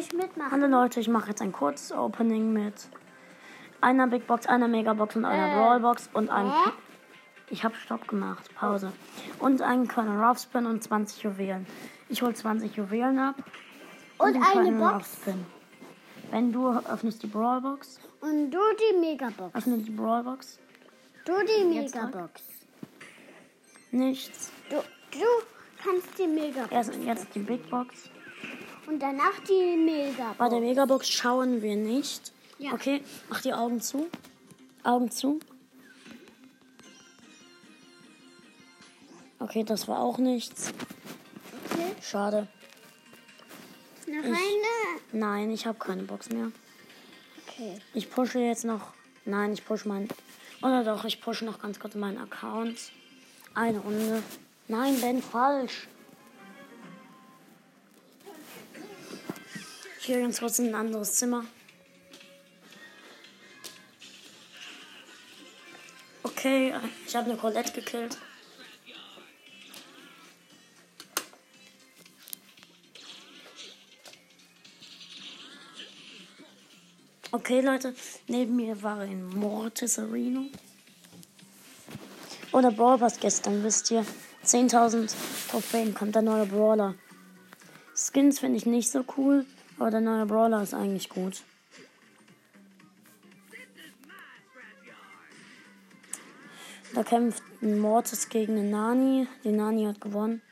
ich mitmachen? Hallo Leute, ich mache jetzt ein kurzes Opening mit einer Big Box, einer Mega Box und einer Äh. Brawl Box und einem. Hä? Ich habe Stopp gemacht, Pause. Und einen Colonel Spin und 20 Juwelen. Ich hol 20 Juwelen ab. Und den eine Box. Spin. Wenn du öffnest die Brawl Box, Und du die Megabox. öffne die Brawl Box. Du die. Megabox. Nichts. Du, du kannst die Megabox. Erst jetzt die Big Box. Und danach die Megabox. Bei der Megabox schauen wir nicht. Ja. Okay, mach die Augen zu. Augen zu. Okay, das war auch nichts. Okay. Schade. Noch eine. Nein, ich habe keine Box mehr. Okay. Ich pushe jetzt noch. Nein, ich pushe meinen. Oder doch, ich pushe noch ganz kurz meinen Account. Eine Runde. Nein, Ben, falsch. Gehe ganz kurz in ein anderes Zimmer. Okay, ich habe eine Colette gekillt. Okay, Leute, neben mir war ein Mortis Areno. Oder Brawl Pass gestern, wisst ihr. 10.000 Trophäen kommt der neue Brawler. Skins finde ich nicht so cool, aber der neue Brawler ist eigentlich gut. Da kämpft ein Mortis gegen eine Nani. Die Nani hat gewonnen.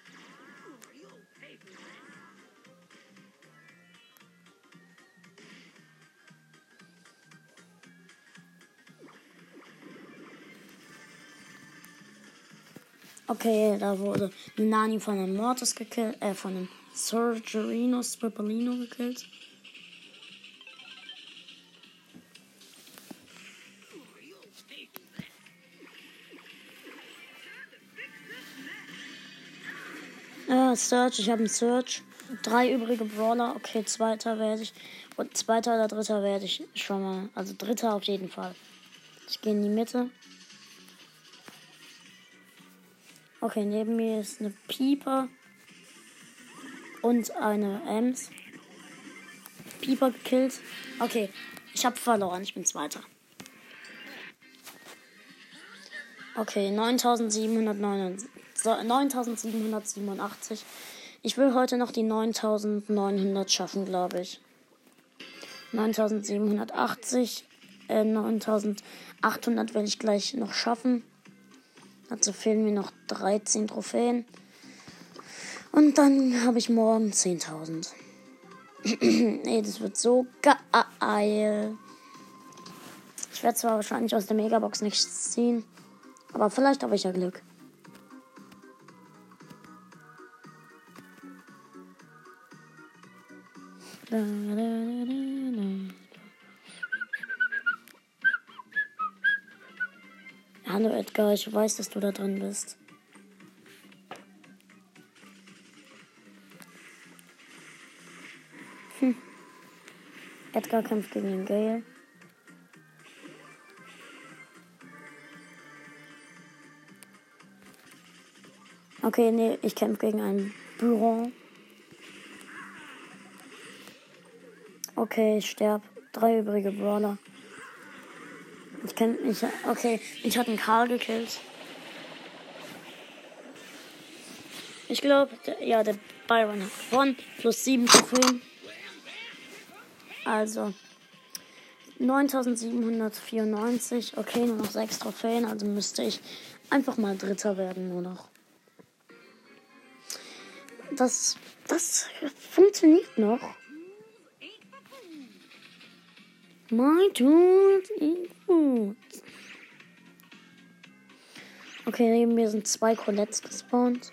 Okay, da wurde Nani von einem Mortis gekillt, äh, von einem Surgerino, Scrippolino gekillt. Äh, Search, ich habe einen Search. Drei übrige Brawler. Okay, zweiter werde ich. Und zweiter oder dritter werde ich schon mal. Also dritter auf jeden Fall. Ich gehe in die Mitte. Okay, neben mir ist eine Pieper und eine Ems. Pieper gekillt. Okay, ich habe verloren. Ich bin Zweiter. Okay, 9789 so, 9787. Ich will heute noch die 9900 schaffen, glaube ich. 9780, äh, 9800 will ich gleich noch schaffen. Dazu fehlen mir noch 13 Trophäen. Und dann habe ich morgen 10.000. nee, das wird so geil. Ich werde zwar wahrscheinlich aus der Megabox nichts ziehen, aber vielleicht habe ich ja Glück. Da, da, da, Hallo Edgar, ich weiß, dass du da drin bist. Hm. Edgar kämpft gegen den Gale. Okay, nee, ich kämpfe gegen einen Buron. Okay, ich sterb. Drei übrige Brawler. Ich kenn ich okay, ich hatte einen Karl gekillt. Ich glaube, ja, der Byron hat gewonnen. Plus 7 Trophäen. Also 9794. Okay, nur noch 6 Trophäen. Also müsste ich einfach mal Dritter werden, nur noch. Das, das funktioniert noch. My tools gut. Okay, neben mir sind zwei Colettes gespawnt.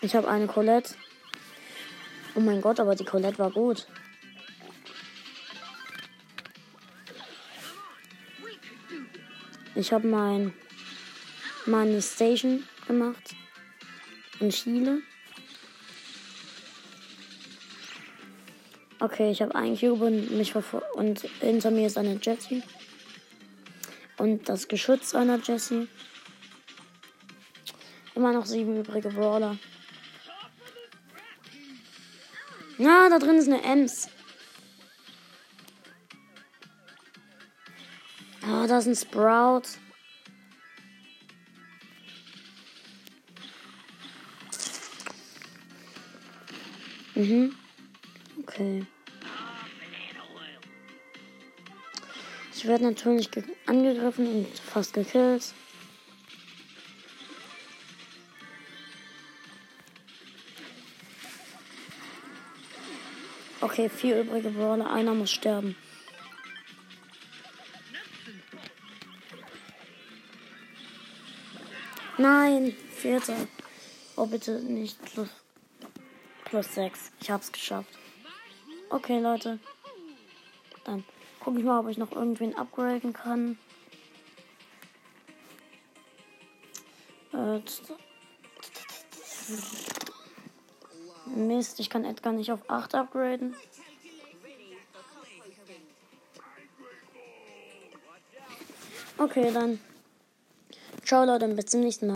Ich habe eine Colette. Oh mein Gott, aber die Colette war gut. Ich habe mein meine Station gemacht in Chile. Okay, ich habe einen Cube und mich und hinter mir ist eine Jessie. Und das Geschütz einer Jessie. Immer noch sieben übrige Brawler. Ja, da drin ist eine Ems. Ah, da ist ein Sprout. Mhm. Okay. Ich werde natürlich angegriffen und fast gekillt. Okay, vier übrige Brawler. Einer muss sterben. Nein, vierter. Oh, bitte nicht plus, plus sechs. Ich hab's geschafft. Okay, Leute. Dann gucke ich mal, ob ich noch irgendwen upgraden kann. Äh, Mist, ich kann Edgar nicht auf 8 upgraden. Okay, dann. Ciao Leute, bis zum nächsten Mal.